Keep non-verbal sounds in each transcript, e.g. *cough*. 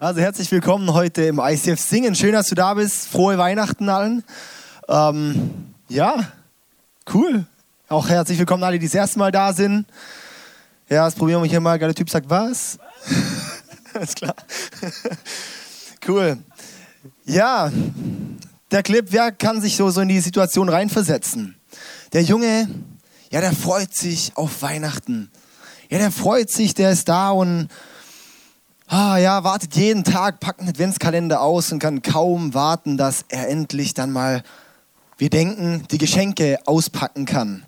Also herzlich willkommen heute im ICF Singen. Schön, dass du da bist. Frohe Weihnachten allen. Ähm, ja, cool. Auch herzlich willkommen alle, die das erste Mal da sind. Ja, das probieren wir hier mal. Der Typ sagt was? *laughs* Alles klar. *laughs* cool. Ja, der Clip, wer kann sich so, so in die Situation reinversetzen? Der Junge, ja, der freut sich auf Weihnachten. Ja, der freut sich, der ist da und ah, ja, wartet jeden Tag, packt einen Adventskalender aus und kann kaum warten, dass er endlich dann mal, wir denken, die Geschenke auspacken kann.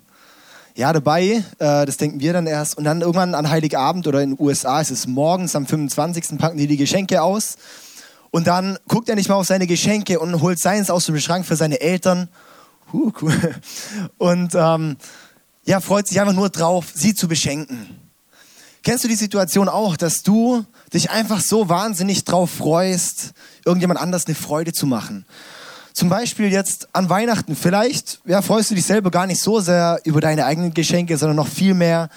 Ja, dabei, äh, das denken wir dann erst. Und dann irgendwann an Heiligabend oder in den USA ist es morgens am 25. packen die die Geschenke aus. Und dann guckt er nicht mal auf seine Geschenke und holt seins aus dem Schrank für seine Eltern. Huh, cool. *laughs* Und ähm, ja, freut sich einfach nur drauf, sie zu beschenken. Kennst du die Situation auch, dass du dich einfach so wahnsinnig drauf freust, irgendjemand anders eine Freude zu machen? Zum Beispiel jetzt an Weihnachten. Vielleicht ja, freust du dich selber gar nicht so sehr über deine eigenen Geschenke, sondern noch viel mehr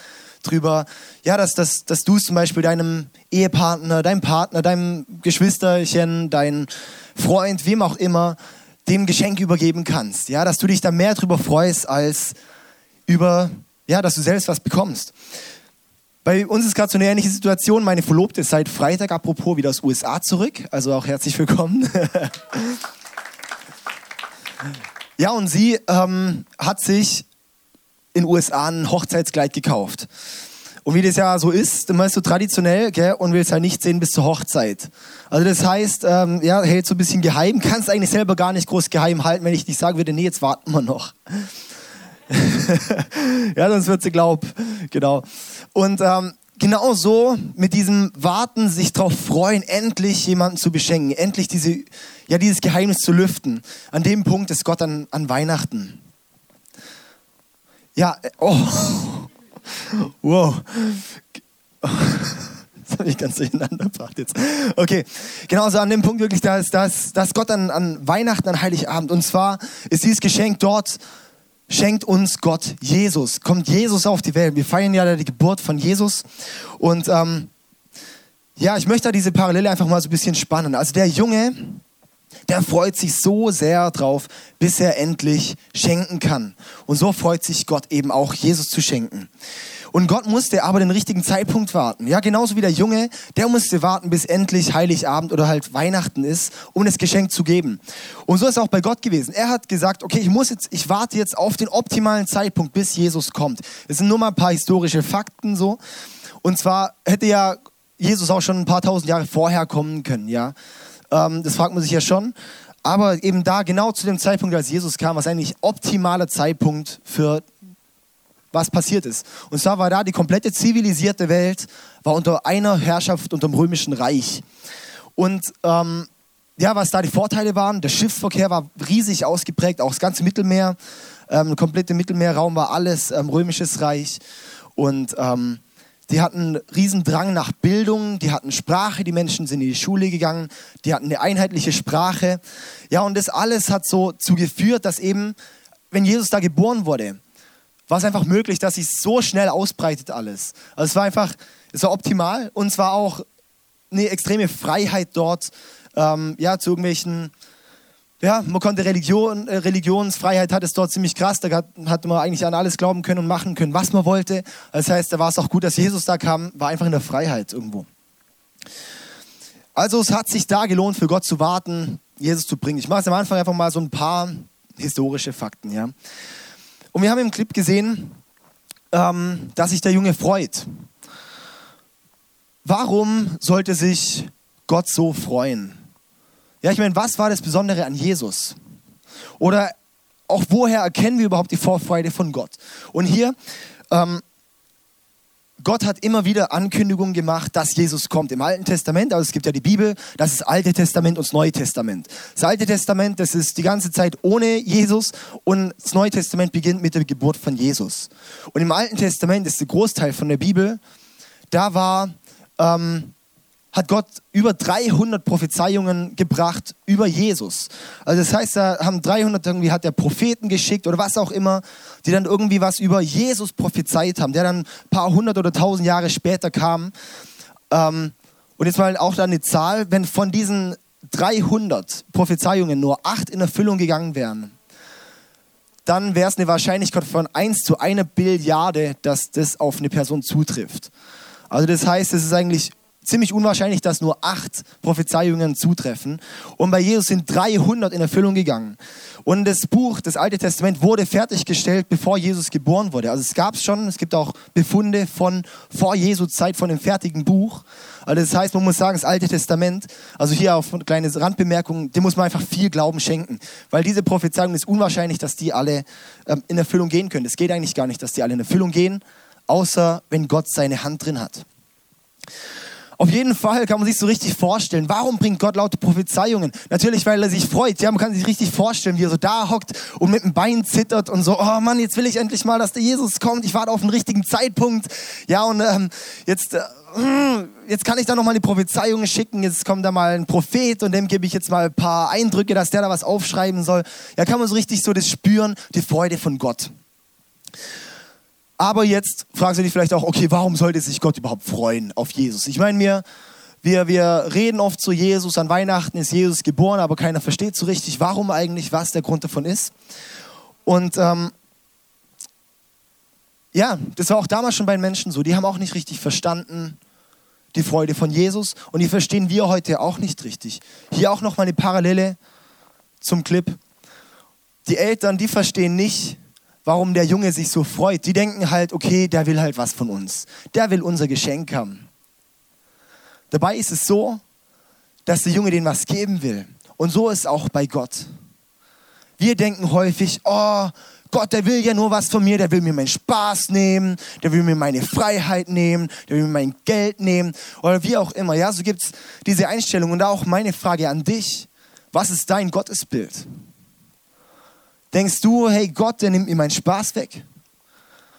drüber, ja, dass, dass, dass du es zum Beispiel deinem Ehepartner, deinem Partner, deinem Geschwisterchen, deinem Freund, wem auch immer, dem Geschenk übergeben kannst. Ja, dass du dich da mehr drüber freust, als über, ja, dass du selbst was bekommst. Bei uns ist gerade so eine ähnliche Situation. Meine Verlobte ist seit Freitag, apropos, wieder aus USA zurück. Also auch herzlich willkommen. *laughs* ja, und sie ähm, hat sich in USA ein Hochzeitskleid gekauft. Und wie das ja so ist, immer ist so traditionell, gell, und will es halt nicht sehen bis zur Hochzeit. Also das heißt, ähm, ja, hält so ein bisschen geheim, kannst eigentlich selber gar nicht groß geheim halten, wenn ich nicht sagen würde, nee, jetzt warten wir noch. *laughs* ja, sonst wird sie glauben. Genau. Und ähm, genau so mit diesem Warten, sich darauf freuen, endlich jemanden zu beschenken, endlich diese, ja, dieses Geheimnis zu lüften. An dem Punkt ist Gott an, an Weihnachten. Ja, äh, oh, *laughs* wow. *laughs* Das habe ich ganz durcheinander gebracht jetzt. Okay, genau so an dem Punkt wirklich, da ist, da ist, da ist Gott an, an Weihnachten, an Heiligabend. Und zwar ist dieses Geschenk dort schenkt uns Gott Jesus. Kommt Jesus auf die Welt. Wir feiern ja die Geburt von Jesus. Und ähm, ja, ich möchte da diese Parallele einfach mal so ein bisschen spannen. Also der Junge, der freut sich so sehr drauf, bis er endlich schenken kann. Und so freut sich Gott eben auch, Jesus zu schenken. Und Gott musste aber den richtigen Zeitpunkt warten. Ja, genauso wie der Junge, der musste warten, bis endlich Heiligabend oder halt Weihnachten ist, um das Geschenk zu geben. Und so ist es auch bei Gott gewesen. Er hat gesagt, okay, ich muss jetzt, ich warte jetzt auf den optimalen Zeitpunkt, bis Jesus kommt. Das sind nur mal ein paar historische Fakten so. Und zwar hätte ja Jesus auch schon ein paar tausend Jahre vorher kommen können, ja. Ähm, das fragt man sich ja schon. Aber eben da, genau zu dem Zeitpunkt, als Jesus kam, war es eigentlich optimaler Zeitpunkt für was passiert ist. Und zwar war da die komplette zivilisierte Welt, war unter einer Herrschaft, unter dem römischen Reich. Und ähm, ja, was da die Vorteile waren, der Schiffsverkehr war riesig ausgeprägt, auch das ganze Mittelmeer, ähm, der komplette Mittelmeerraum war alles ähm, römisches Reich. Und ähm, die hatten riesen Drang nach Bildung, die hatten Sprache, die Menschen sind in die Schule gegangen, die hatten eine einheitliche Sprache. Ja, und das alles hat so zugeführt, dass eben, wenn Jesus da geboren wurde, war es einfach möglich, dass sich so schnell ausbreitet alles. Also es war einfach, es war optimal und es war auch eine extreme Freiheit dort, ähm, ja, zu irgendwelchen, ja, man konnte Religion, äh, Religionsfreiheit hat es dort ziemlich krass, da hat, hat man eigentlich an alles glauben können und machen können, was man wollte. Das heißt, da war es auch gut, dass Jesus da kam, war einfach in der Freiheit irgendwo. Also es hat sich da gelohnt, für Gott zu warten, Jesus zu bringen. Ich mache es am Anfang einfach mal so ein paar historische Fakten, ja. Und wir haben im Clip gesehen, ähm, dass sich der Junge freut. Warum sollte sich Gott so freuen? Ja, ich meine, was war das Besondere an Jesus? Oder auch woher erkennen wir überhaupt die Vorfreude von Gott? Und hier ähm, Gott hat immer wieder Ankündigungen gemacht, dass Jesus kommt. Im Alten Testament, also es gibt ja die Bibel, das ist Alte Testament und das Neue Testament. Das Alte Testament, das ist die ganze Zeit ohne Jesus und das Neue Testament beginnt mit der Geburt von Jesus. Und im Alten Testament ist der Großteil von der Bibel, da war ähm, hat Gott über 300 Prophezeiungen gebracht über Jesus. Also das heißt, da haben 300 irgendwie hat der Propheten geschickt oder was auch immer, die dann irgendwie was über Jesus prophezeit haben, der dann ein paar hundert oder tausend Jahre später kam. Ähm, Und jetzt mal auch da eine Zahl, wenn von diesen 300 Prophezeiungen nur acht in Erfüllung gegangen wären, dann wäre es eine Wahrscheinlichkeit von 1 zu einer Billiarde, dass das auf eine Person zutrifft. Also das heißt, es ist eigentlich ziemlich unwahrscheinlich, dass nur acht Prophezeiungen zutreffen. Und bei Jesus sind 300 in Erfüllung gegangen. Und das Buch, das Alte Testament, wurde fertiggestellt, bevor Jesus geboren wurde. Also es gab es schon, es gibt auch Befunde von vor Jesu Zeit von dem fertigen Buch. Also das heißt, man muss sagen, das Alte Testament, also hier auf eine kleine Randbemerkung, dem muss man einfach viel Glauben schenken. Weil diese Prophezeiung ist unwahrscheinlich, dass die alle ähm, in Erfüllung gehen können. Es geht eigentlich gar nicht, dass die alle in Erfüllung gehen, außer wenn Gott seine Hand drin hat. Auf jeden Fall kann man sich so richtig vorstellen, warum bringt Gott laute Prophezeiungen? Natürlich, weil er sich freut. Ja, man kann sich richtig vorstellen, wie er so da hockt und mit dem Bein zittert und so, oh Mann, jetzt will ich endlich mal, dass der Jesus kommt. Ich warte auf den richtigen Zeitpunkt. Ja, und ähm, jetzt, äh, hm, jetzt kann ich da nochmal die Prophezeiungen schicken. Jetzt kommt da mal ein Prophet und dem gebe ich jetzt mal ein paar Eindrücke, dass der da was aufschreiben soll. Ja, kann man so richtig so das spüren, die Freude von Gott. Aber jetzt fragst du dich vielleicht auch, okay, warum sollte sich Gott überhaupt freuen auf Jesus? Ich meine, wir, wir, wir reden oft zu Jesus, an Weihnachten ist Jesus geboren, aber keiner versteht so richtig, warum eigentlich, was der Grund davon ist. Und ähm, ja, das war auch damals schon bei den Menschen so. Die haben auch nicht richtig verstanden die Freude von Jesus und die verstehen wir heute auch nicht richtig. Hier auch noch mal eine Parallele zum Clip. Die Eltern, die verstehen nicht, warum der Junge sich so freut. Die denken halt, okay, der will halt was von uns. Der will unser Geschenk haben. Dabei ist es so, dass der Junge denen was geben will. Und so ist es auch bei Gott. Wir denken häufig, oh, Gott, der will ja nur was von mir, der will mir meinen Spaß nehmen, der will mir meine Freiheit nehmen, der will mir mein Geld nehmen oder wie auch immer. Ja, so gibt es diese Einstellung. Und da auch meine Frage an dich, was ist dein Gottesbild? Denkst du, hey Gott, der nimmt mir meinen Spaß weg?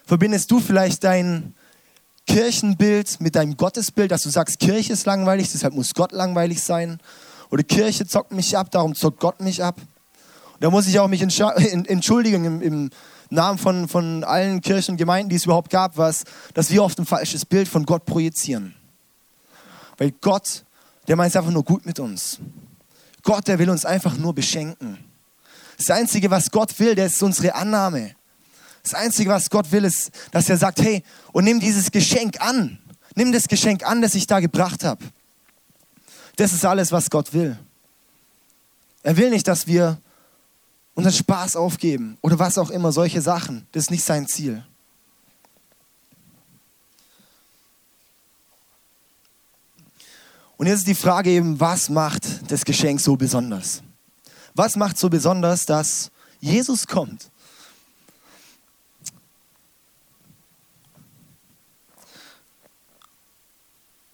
Verbindest du vielleicht dein Kirchenbild mit deinem Gottesbild, dass du sagst, Kirche ist langweilig, deshalb muss Gott langweilig sein? Oder Kirche zockt mich ab, darum zockt Gott mich ab? Da muss ich auch mich *laughs* entschuldigen im, im Namen von, von allen Kirchen und Gemeinden, die es überhaupt gab, was, dass wir oft ein falsches Bild von Gott projizieren. Weil Gott, der meint es einfach nur gut mit uns. Gott, der will uns einfach nur beschenken. Das Einzige, was Gott will, das ist unsere Annahme. Das Einzige, was Gott will, ist, dass er sagt, hey, und nimm dieses Geschenk an. Nimm das Geschenk an, das ich da gebracht habe. Das ist alles, was Gott will. Er will nicht, dass wir unseren Spaß aufgeben oder was auch immer, solche Sachen. Das ist nicht sein Ziel. Und jetzt ist die Frage eben, was macht das Geschenk so besonders? Was macht so besonders, dass Jesus kommt?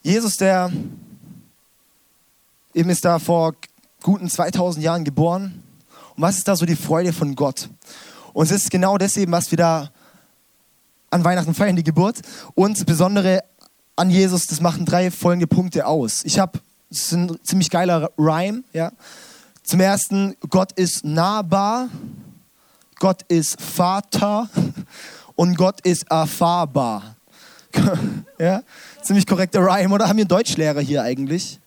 Jesus, der eben ist da vor guten 2000 Jahren geboren. Und was ist da so die Freude von Gott? Und es ist genau das eben, was wir da an Weihnachten feiern, die Geburt. Und das Besondere an Jesus, das machen drei folgende Punkte aus. Ich habe, das ist ein ziemlich geiler Rhyme, ja. Zum ersten, Gott ist nahbar, Gott ist Vater und Gott ist erfahrbar. *laughs* ja? Ziemlich korrekter Rhyme, oder? Haben wir einen Deutschlehrer hier eigentlich?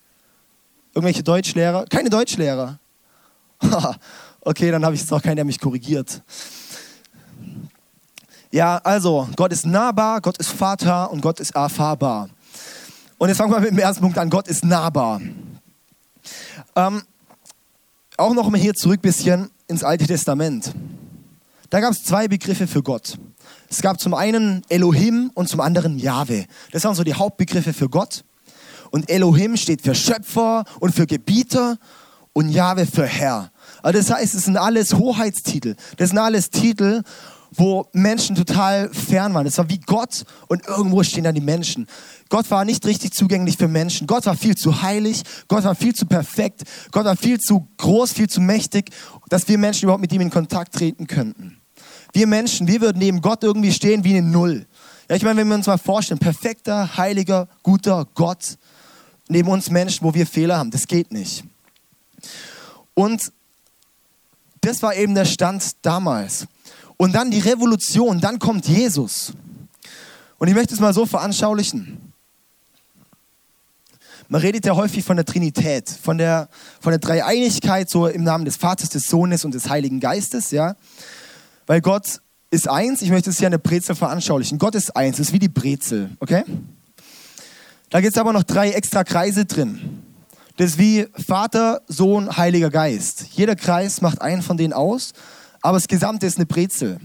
Irgendwelche Deutschlehrer? Keine Deutschlehrer. *laughs* okay, dann habe ich jetzt auch keinen, der mich korrigiert. Ja, also, Gott ist nahbar, Gott ist Vater und Gott ist erfahrbar. Und jetzt fangen wir mit dem ersten Punkt an. Gott ist nahbar. Ähm, auch noch mal hier zurück ein bisschen ins Alte Testament. Da gab es zwei Begriffe für Gott. Es gab zum einen Elohim und zum anderen Jahwe. Das waren so die Hauptbegriffe für Gott. Und Elohim steht für Schöpfer und für Gebieter und Jahwe für Herr. Also das heißt, es sind alles Hoheitstitel. Das sind alles Titel, wo Menschen total fern waren. Es war wie Gott und irgendwo stehen dann die Menschen. Gott war nicht richtig zugänglich für Menschen. Gott war viel zu heilig. Gott war viel zu perfekt. Gott war viel zu groß, viel zu mächtig, dass wir Menschen überhaupt mit ihm in Kontakt treten könnten. Wir Menschen, wir würden neben Gott irgendwie stehen wie eine Null. Ja, ich meine, wenn wir uns mal vorstellen, perfekter, heiliger, guter Gott neben uns Menschen, wo wir Fehler haben, das geht nicht. Und das war eben der Stand damals. Und dann die Revolution, dann kommt Jesus. Und ich möchte es mal so veranschaulichen. Man redet ja häufig von der Trinität, von der, von der Dreieinigkeit, so im Namen des Vaters, des Sohnes und des Heiligen Geistes, ja. Weil Gott ist eins, ich möchte es hier an der Brezel veranschaulichen. Gott ist eins, ist wie die Brezel, okay? Da gibt es aber noch drei extra Kreise drin. Das ist wie Vater, Sohn, Heiliger Geist. Jeder Kreis macht einen von denen aus, aber das Gesamte ist eine Brezel.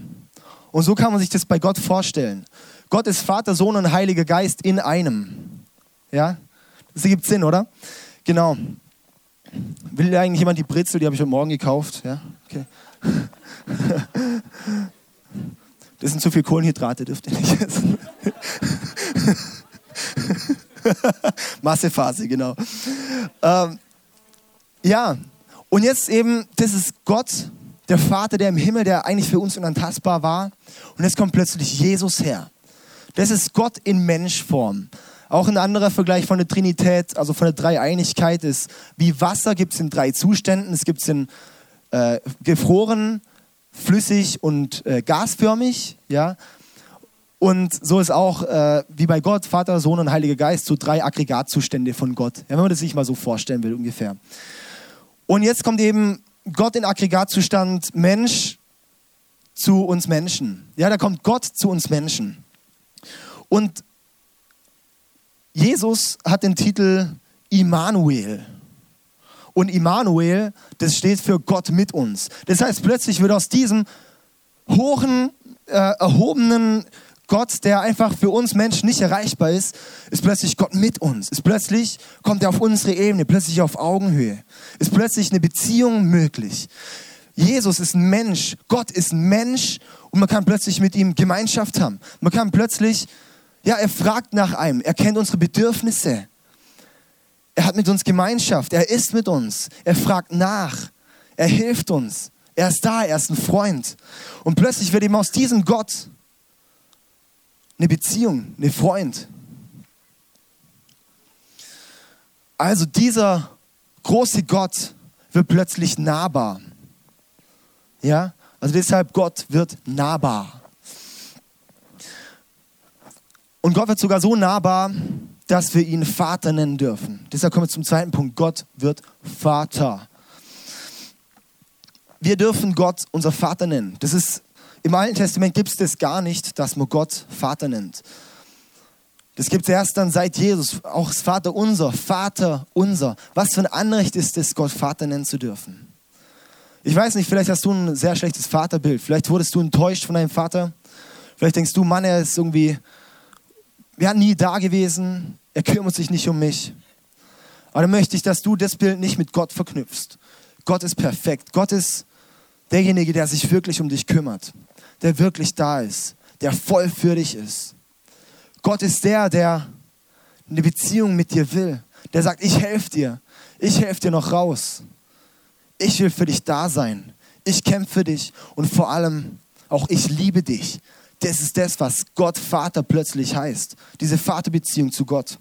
Und so kann man sich das bei Gott vorstellen. Gott ist Vater, Sohn und Heiliger Geist in einem. Ja? Das ergibt Sinn, oder? Genau. Will eigentlich jemand die Brezel? Die habe ich heute Morgen gekauft. Ja? Okay. *laughs* Das sind zu viel Kohlenhydrate, dürft ihr nicht essen. *laughs* Massephase, genau. Ähm, ja, und jetzt eben, das ist Gott, der Vater, der im Himmel, der eigentlich für uns unantastbar war. Und jetzt kommt plötzlich Jesus her. Das ist Gott in Menschform. Auch ein anderer Vergleich von der Trinität, also von der Dreieinigkeit ist, wie Wasser gibt es in drei Zuständen. Es gibt es in äh, gefroren, flüssig und äh, gasförmig. Ja? Und so ist auch äh, wie bei Gott, Vater, Sohn und Heiliger Geist, so drei Aggregatzustände von Gott. Ja, wenn man das sich mal so vorstellen will, ungefähr. Und jetzt kommt eben Gott in Aggregatzustand, Mensch zu uns Menschen. Ja, da kommt Gott zu uns Menschen. Und Jesus hat den Titel Immanuel. Und Immanuel, das steht für Gott mit uns. Das heißt, plötzlich wird aus diesem hohen, äh, erhobenen Gott, der einfach für uns Menschen nicht erreichbar ist, ist plötzlich Gott mit uns. Ist plötzlich kommt er auf unsere Ebene, plötzlich auf Augenhöhe. Ist plötzlich eine Beziehung möglich. Jesus ist ein Mensch, Gott ist ein Mensch und man kann plötzlich mit ihm Gemeinschaft haben. Man kann plötzlich, ja, er fragt nach einem, er kennt unsere Bedürfnisse. Er hat mit uns Gemeinschaft, er ist mit uns, er fragt nach, er hilft uns, er ist da, er ist ein Freund. Und plötzlich wird ihm aus diesem Gott eine Beziehung, eine Freund. Also dieser große Gott wird plötzlich nahbar. Ja? Also deshalb Gott wird nahbar. Und Gott wird sogar so nahbar, dass wir ihn Vater nennen dürfen. Deshalb kommen wir zum zweiten Punkt. Gott wird Vater. Wir dürfen Gott unser Vater nennen. Das ist im Alten Testament gibt es das gar nicht, dass man Gott Vater nennt. Das gibt es erst dann seit Jesus, auch das Vater unser, Vater unser. Was für ein Anrecht ist es, Gott Vater nennen zu dürfen? Ich weiß nicht, vielleicht hast du ein sehr schlechtes Vaterbild. Vielleicht wurdest du enttäuscht von deinem Vater. Vielleicht denkst du, Mann, er ist irgendwie, wir nie da gewesen. Er kümmert sich nicht um mich. Aber dann möchte ich, dass du das Bild nicht mit Gott verknüpfst. Gott ist perfekt. Gott ist derjenige, der sich wirklich um dich kümmert der wirklich da ist, der voll für dich ist. Gott ist der, der eine Beziehung mit dir will, der sagt, ich helfe dir, ich helfe dir noch raus. Ich will für dich da sein. Ich kämpfe für dich und vor allem auch ich liebe dich. Das ist das, was Gott Vater plötzlich heißt. Diese Vaterbeziehung zu Gott.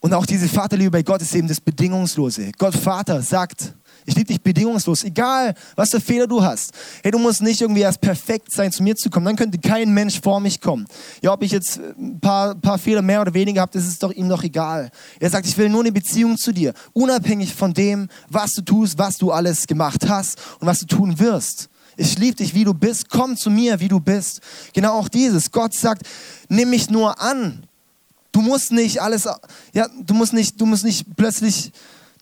Und auch diese Vaterliebe bei Gott ist eben das Bedingungslose. Gott Vater sagt, ich liebe dich bedingungslos, egal was für Fehler du hast. Hey, du musst nicht irgendwie erst perfekt sein, zu mir zu kommen. Dann könnte kein Mensch vor mich kommen. Ja, ob ich jetzt ein paar, paar Fehler mehr oder weniger habe, das ist doch ihm doch egal. Er sagt, ich will nur eine Beziehung zu dir, unabhängig von dem, was du tust, was du alles gemacht hast und was du tun wirst. Ich liebe dich, wie du bist. Komm zu mir, wie du bist. Genau auch dieses. Gott sagt, nimm mich nur an. Du musst nicht alles, ja, du musst nicht, du musst nicht plötzlich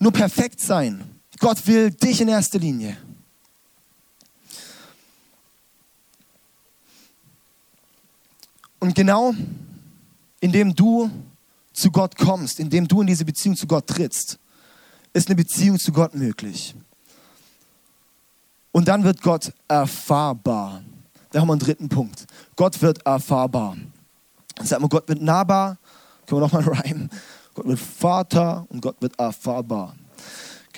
nur perfekt sein. Gott will dich in erster Linie. Und genau indem du zu Gott kommst, indem du in diese Beziehung zu Gott trittst, ist eine Beziehung zu Gott möglich. Und dann wird Gott erfahrbar. Da haben wir einen dritten Punkt. Gott wird erfahrbar. Sag mal, Gott wird nahbar. Können wir nochmal *laughs* reimen? Gott wird Vater und Gott wird erfahrbar.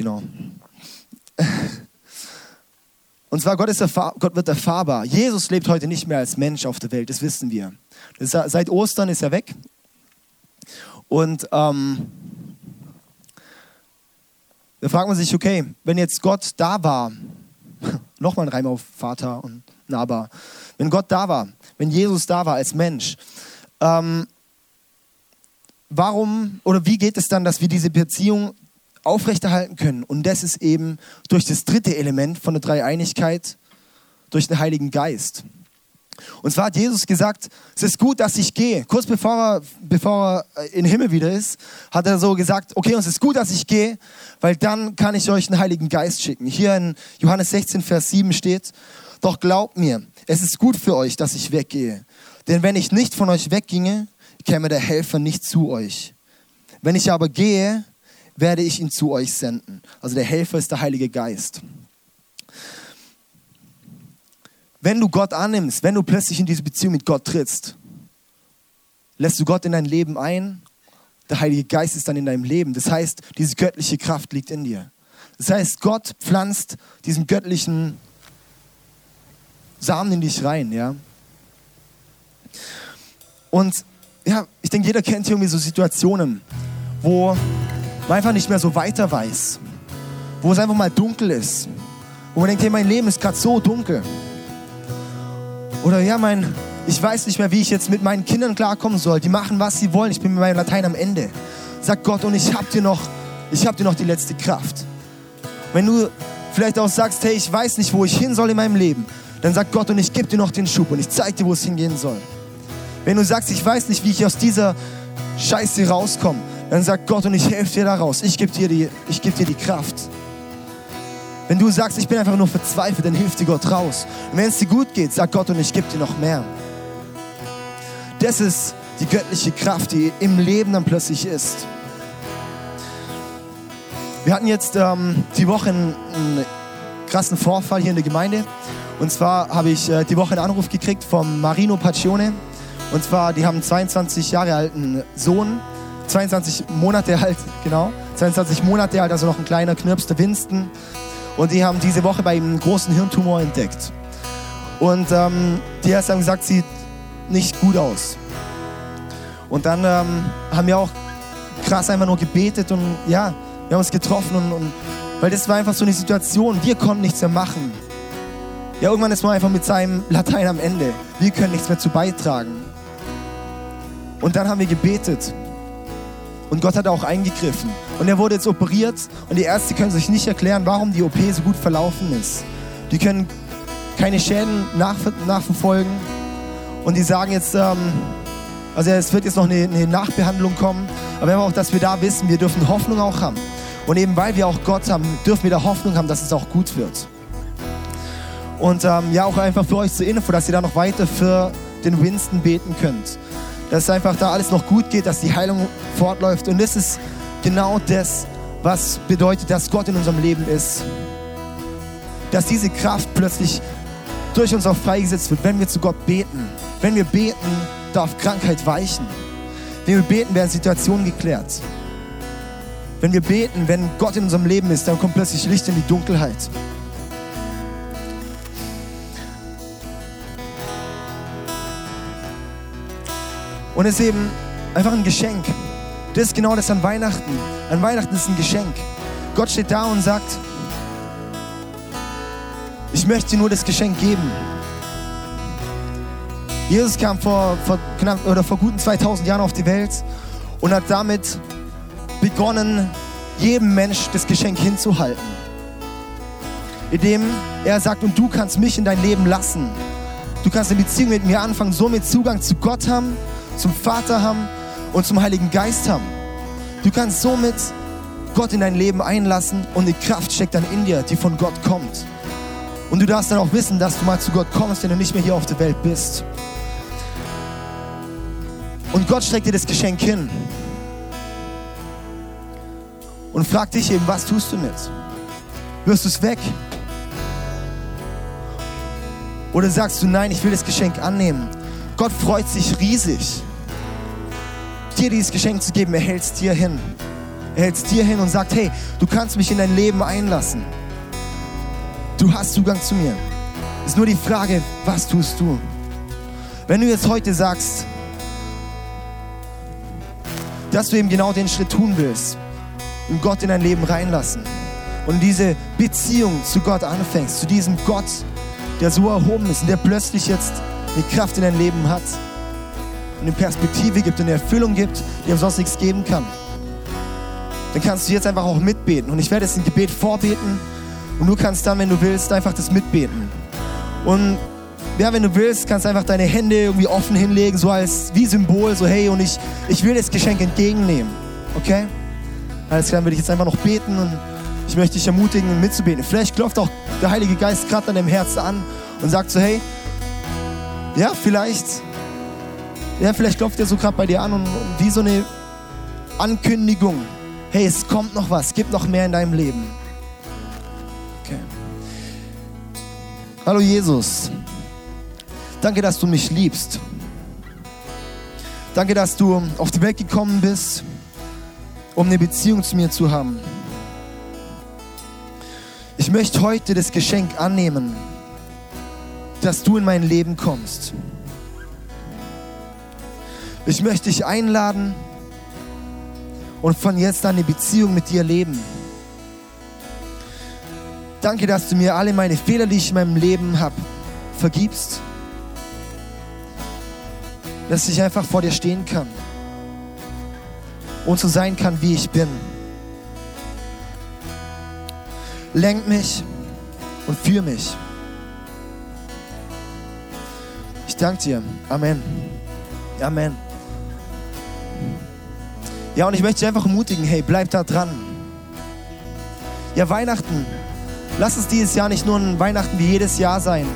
Genau. Und zwar, Gott, ist Gott wird erfahrbar. Jesus lebt heute nicht mehr als Mensch auf der Welt, das wissen wir. Das seit Ostern ist er weg. Und ähm, da fragt man sich, okay, wenn jetzt Gott da war, *laughs* nochmal ein Reim auf Vater und nahbar, wenn Gott da war, wenn Jesus da war als Mensch, ähm, warum oder wie geht es dann, dass wir diese Beziehung aufrechterhalten können? Und das ist eben durch das dritte Element von der Dreieinigkeit, durch den Heiligen Geist. Und zwar hat Jesus gesagt, es ist gut, dass ich gehe. Kurz bevor er, bevor er in den Himmel wieder ist, hat er so gesagt, okay, und es ist gut, dass ich gehe, weil dann kann ich euch den Heiligen Geist schicken. Hier in Johannes 16, Vers 7 steht, doch glaubt mir, es ist gut für euch, dass ich weggehe. Denn wenn ich nicht von euch wegginge, käme der Helfer nicht zu euch. Wenn ich aber gehe, werde ich ihn zu euch senden. Also der Helfer ist der Heilige Geist. Wenn du Gott annimmst, wenn du plötzlich in diese Beziehung mit Gott trittst, lässt du Gott in dein Leben ein, der Heilige Geist ist dann in deinem Leben. Das heißt, diese göttliche Kraft liegt in dir. Das heißt, Gott pflanzt diesen göttlichen Samen in dich rein, ja. Und ja, ich denke, jeder kennt irgendwie so Situationen, wo man einfach nicht mehr so weiter weiß, wo es einfach mal dunkel ist, wo man denkt, hey, mein Leben ist gerade so dunkel. Oder ja, mein, ich weiß nicht mehr, wie ich jetzt mit meinen Kindern klarkommen soll. Die machen, was sie wollen. Ich bin mit meinem Latein am Ende. Sagt Gott, und ich hab dir noch, ich hab dir noch die letzte Kraft. Wenn du vielleicht auch sagst, hey, ich weiß nicht, wo ich hin soll in meinem Leben, dann sagt Gott, und ich gebe dir noch den Schub und ich zeig dir, wo es hingehen soll. Wenn du sagst, ich weiß nicht, wie ich aus dieser Scheiße rauskomme, dann sagt Gott, und ich helfe dir da raus. Ich gebe dir, die, geb dir die Kraft. Wenn du sagst, ich bin einfach nur verzweifelt, dann hilft dir Gott raus. Und wenn es dir gut geht, sagt Gott und ich gebe dir noch mehr. Das ist die göttliche Kraft, die im Leben dann plötzlich ist. Wir hatten jetzt ähm, die Woche einen, einen, krassen Vorfall hier in der Gemeinde. Und zwar habe ich äh, die Woche einen Anruf gekriegt vom Marino Pacione. Und zwar, die haben einen 22 Jahre alten Sohn, 22 Monate alt, genau, 22 Monate alt, also noch ein kleiner Knirps, der Winston. Und die haben diese Woche bei ihm einen großen Hirntumor entdeckt. Und ähm, die Ärzte haben gesagt, sieht nicht gut aus. Und dann ähm, haben wir auch krass einfach nur gebetet und ja, wir haben uns getroffen und, und weil das war einfach so eine Situation, wir konnten nichts mehr machen. Ja, irgendwann ist man einfach mit seinem Latein am Ende. Wir können nichts mehr zu beitragen. Und dann haben wir gebetet. Und Gott hat auch eingegriffen. Und er wurde jetzt operiert und die Ärzte können sich nicht erklären, warum die OP so gut verlaufen ist. Die können keine Schäden nach, nachverfolgen und die sagen jetzt, ähm, also es wird jetzt noch eine, eine Nachbehandlung kommen, aber auch, dass wir da wissen, wir dürfen Hoffnung auch haben. Und eben weil wir auch Gott haben, dürfen wir da Hoffnung haben, dass es auch gut wird. Und ähm, ja, auch einfach für euch zur Info, dass ihr da noch weiter für den Winston beten könnt dass einfach da alles noch gut geht, dass die Heilung fortläuft. Und das ist genau das, was bedeutet, dass Gott in unserem Leben ist. Dass diese Kraft plötzlich durch uns auch freigesetzt wird, wenn wir zu Gott beten. Wenn wir beten, darf Krankheit weichen. Wenn wir beten, werden Situationen geklärt. Wenn wir beten, wenn Gott in unserem Leben ist, dann kommt plötzlich Licht in die Dunkelheit. Und es ist eben einfach ein Geschenk. Das ist genau das an Weihnachten. An Weihnachten ist ein Geschenk. Gott steht da und sagt, ich möchte dir nur das Geschenk geben. Jesus kam vor, vor, knapp, oder vor guten 2000 Jahren auf die Welt und hat damit begonnen, jedem Mensch das Geschenk hinzuhalten. Indem er sagt, und du kannst mich in dein Leben lassen. Du kannst eine Beziehung mit mir anfangen, somit Zugang zu Gott haben zum Vater haben und zum Heiligen Geist haben. Du kannst somit Gott in dein Leben einlassen und die Kraft steckt dann in dir, die von Gott kommt. Und du darfst dann auch wissen, dass du mal zu Gott kommst, wenn du nicht mehr hier auf der Welt bist. Und Gott streckt dir das Geschenk hin und fragt dich eben, was tust du mit? Wirst du es weg? Oder sagst du, nein, ich will das Geschenk annehmen? Gott freut sich riesig dir dieses Geschenk zu geben, er hält es dir hin. Er hält es dir hin und sagt, hey, du kannst mich in dein Leben einlassen. Du hast Zugang zu mir. Ist nur die Frage, was tust du? Wenn du jetzt heute sagst, dass du eben genau den Schritt tun willst und Gott in dein Leben reinlassen und diese Beziehung zu Gott anfängst, zu diesem Gott, der so erhoben ist und der plötzlich jetzt eine Kraft in dein Leben hat, und eine Perspektive gibt und eine Erfüllung gibt, die ihm sonst nichts geben kann. Dann kannst du jetzt einfach auch mitbeten. Und ich werde jetzt ein Gebet vorbeten und du kannst dann, wenn du willst, einfach das mitbeten. Und ja, wenn du willst, kannst du einfach deine Hände irgendwie offen hinlegen, so als wie Symbol, so hey, und ich, ich will das Geschenk entgegennehmen. Okay? Alles klar, dann würde ich jetzt einfach noch beten und ich möchte dich ermutigen, mitzubeten. Vielleicht klopft auch der Heilige Geist gerade an deinem Herzen an und sagt so, hey, ja, vielleicht, ja, vielleicht klopft er so gerade bei dir an und, wie so eine Ankündigung, hey, es kommt noch was, gibt noch mehr in deinem Leben. Okay. Hallo Jesus, danke, dass du mich liebst. Danke, dass du auf die Welt gekommen bist, um eine Beziehung zu mir zu haben. Ich möchte heute das Geschenk annehmen, dass du in mein Leben kommst. Ich möchte dich einladen und von jetzt an eine Beziehung mit dir leben. Danke, dass du mir alle meine Fehler, die ich in meinem Leben habe, vergibst. Dass ich einfach vor dir stehen kann und so sein kann, wie ich bin. lenk mich und führ mich. Ich danke dir. Amen. Amen. Ja, und ich möchte dich einfach ermutigen, hey, bleib da dran. Ja, Weihnachten. Lass es dieses Jahr nicht nur ein Weihnachten wie jedes Jahr sein.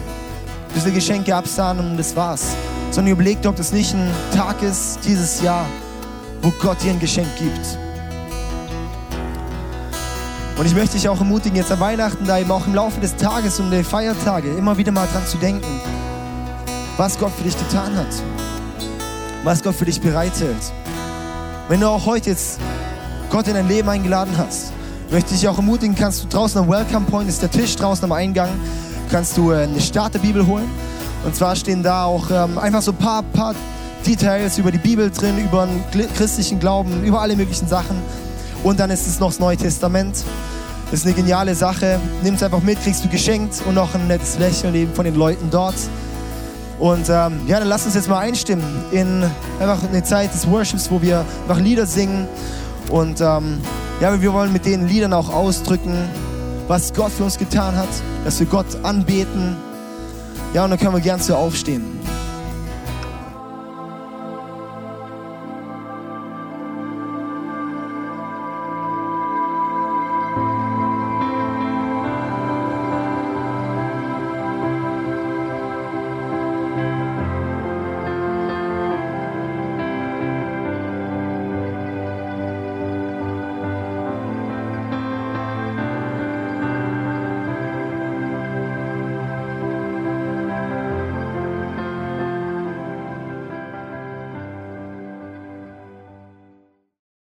Diese Geschenke absahnen und das war's. Sondern überleg dir, ob das nicht ein Tag ist dieses Jahr, wo Gott dir ein Geschenk gibt. Und ich möchte dich auch ermutigen, jetzt an Weihnachten, da eben auch im Laufe des Tages und der Feiertage immer wieder mal dran zu denken, was Gott für dich getan hat, was Gott für dich bereithält. Wenn du auch heute jetzt Gott in dein Leben eingeladen hast, möchte ich dich auch ermutigen, kannst du draußen am Welcome Point, ist der Tisch draußen am Eingang, kannst du äh, eine Starterbibel holen. Und zwar stehen da auch ähm, einfach so ein paar, paar Details über die Bibel drin, über den christlichen Glauben, über alle möglichen Sachen. Und dann ist es noch das Neue Testament. Das ist eine geniale Sache. Nimm es einfach mit, kriegst du geschenkt und noch ein nettes Lächeln eben von den Leuten dort. Und ähm, ja, dann lass uns jetzt mal einstimmen in einfach eine Zeit des Worships, wo wir einfach Lieder singen. Und ähm, ja, wir wollen mit den Liedern auch ausdrücken, was Gott für uns getan hat, dass wir Gott anbeten. Ja, und dann können wir gern zu aufstehen.